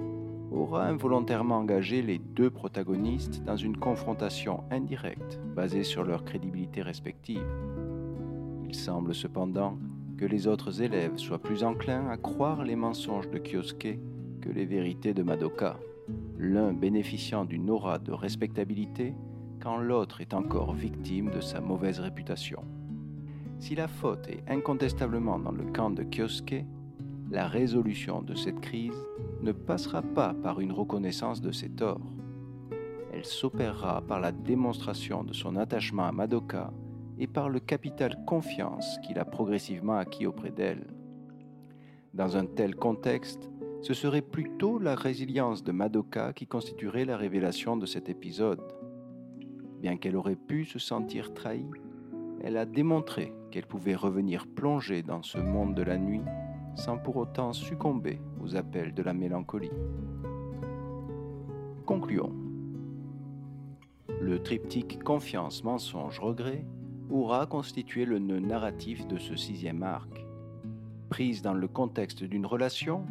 aura involontairement engagé les deux protagonistes dans une confrontation indirecte basée sur leur crédibilité respective. Il semble cependant que les autres élèves soient plus enclins à croire les mensonges de Kyosuke que les vérités de Madoka, l'un bénéficiant d'une aura de respectabilité quand l'autre est encore victime de sa mauvaise réputation. Si la faute est incontestablement dans le camp de Kyosuke, la résolution de cette crise ne passera pas par une reconnaissance de ses torts. Elle s'opérera par la démonstration de son attachement à Madoka et par le capital confiance qu'il a progressivement acquis auprès d'elle. Dans un tel contexte, ce serait plutôt la résilience de Madoka qui constituerait la révélation de cet épisode. Bien qu'elle aurait pu se sentir trahie, elle a démontré qu'elle pouvait revenir plonger dans ce monde de la nuit sans pour autant succomber aux appels de la mélancolie. Concluons. Le triptyque confiance, mensonge, regret aura constitué le nœud narratif de ce sixième arc. Prise dans le contexte d'une relation,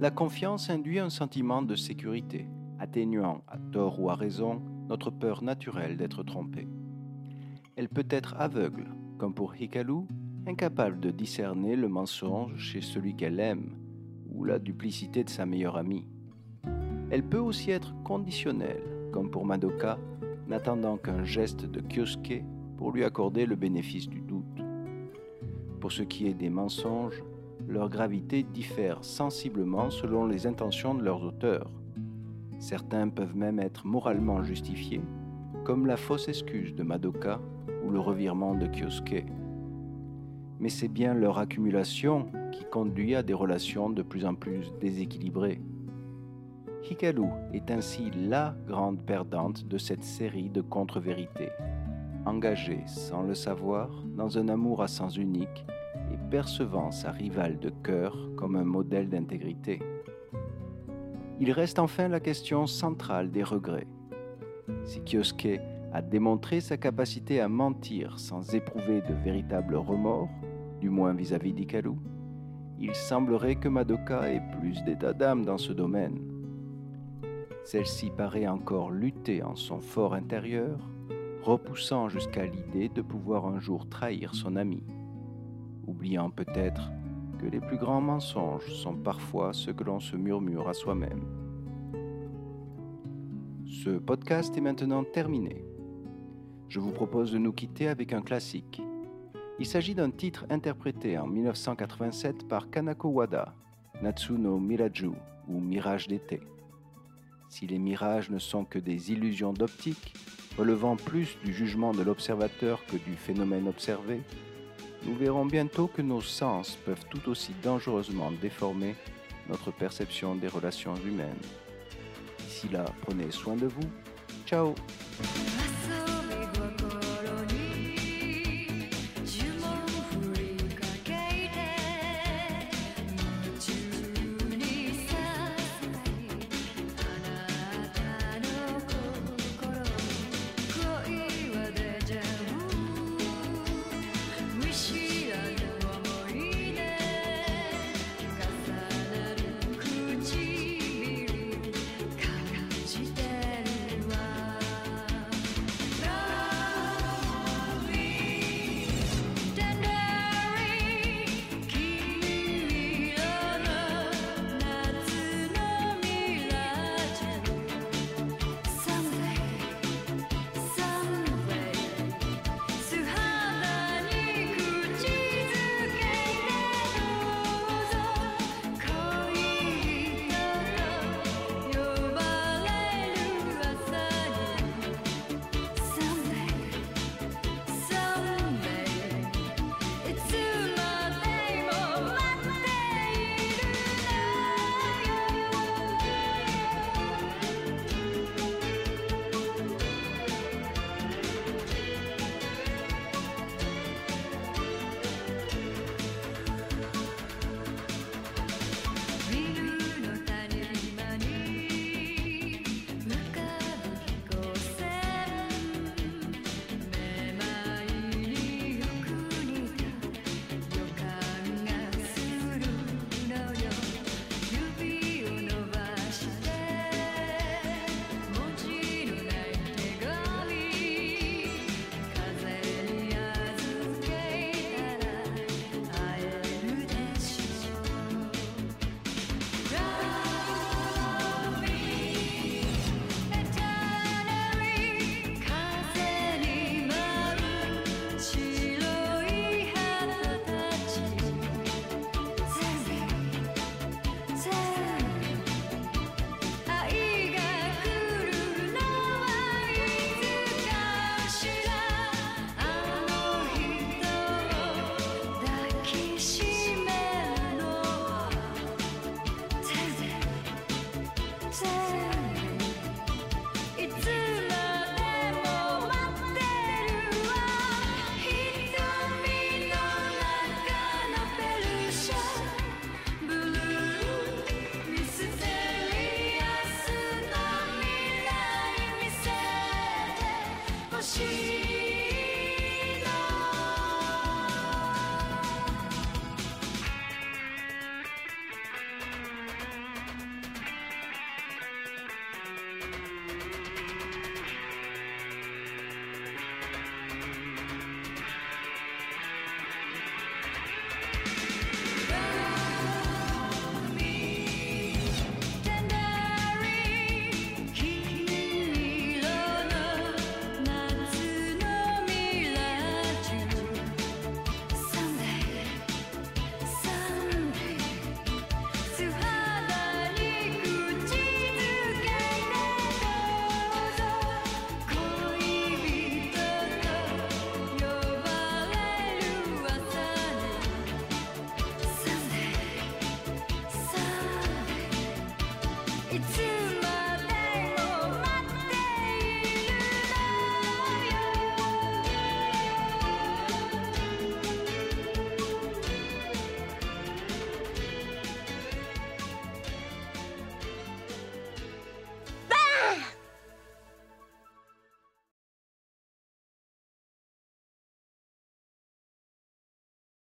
la confiance induit un sentiment de sécurité, atténuant à tort ou à raison notre peur naturelle d'être trompé. Elle peut être aveugle, comme pour Hikaru, incapable de discerner le mensonge chez celui qu'elle aime ou la duplicité de sa meilleure amie. Elle peut aussi être conditionnelle, comme pour Madoka, n'attendant qu'un geste de Kyosuke pour lui accorder le bénéfice du doute. Pour ce qui est des mensonges, leur gravité diffère sensiblement selon les intentions de leurs auteurs. Certains peuvent même être moralement justifiés, comme la fausse excuse de Madoka ou le revirement de Kyosuke mais c'est bien leur accumulation qui conduit à des relations de plus en plus déséquilibrées. Hikaru est ainsi la grande perdante de cette série de contre-vérités, engagée sans le savoir dans un amour à sens unique percevant sa rivale de cœur comme un modèle d'intégrité. Il reste enfin la question centrale des regrets. Si Kyosuke a démontré sa capacité à mentir sans éprouver de véritables remords, du moins vis-à-vis d'Ikaru, il semblerait que Madoka ait plus d'état d'âme dans ce domaine. Celle-ci paraît encore lutter en son fort intérieur, repoussant jusqu'à l'idée de pouvoir un jour trahir son ami, oubliant peut-être que les plus grands mensonges sont parfois ce que l'on se murmure à soi-même. Ce podcast est maintenant terminé. Je vous propose de nous quitter avec un classique il s'agit d'un titre interprété en 1987 par Kanako Wada, Natsuno Miraju ou Mirage d'été. Si les mirages ne sont que des illusions d'optique, relevant plus du jugement de l'observateur que du phénomène observé, nous verrons bientôt que nos sens peuvent tout aussi dangereusement déformer notre perception des relations humaines. D'ici là, prenez soin de vous. Ciao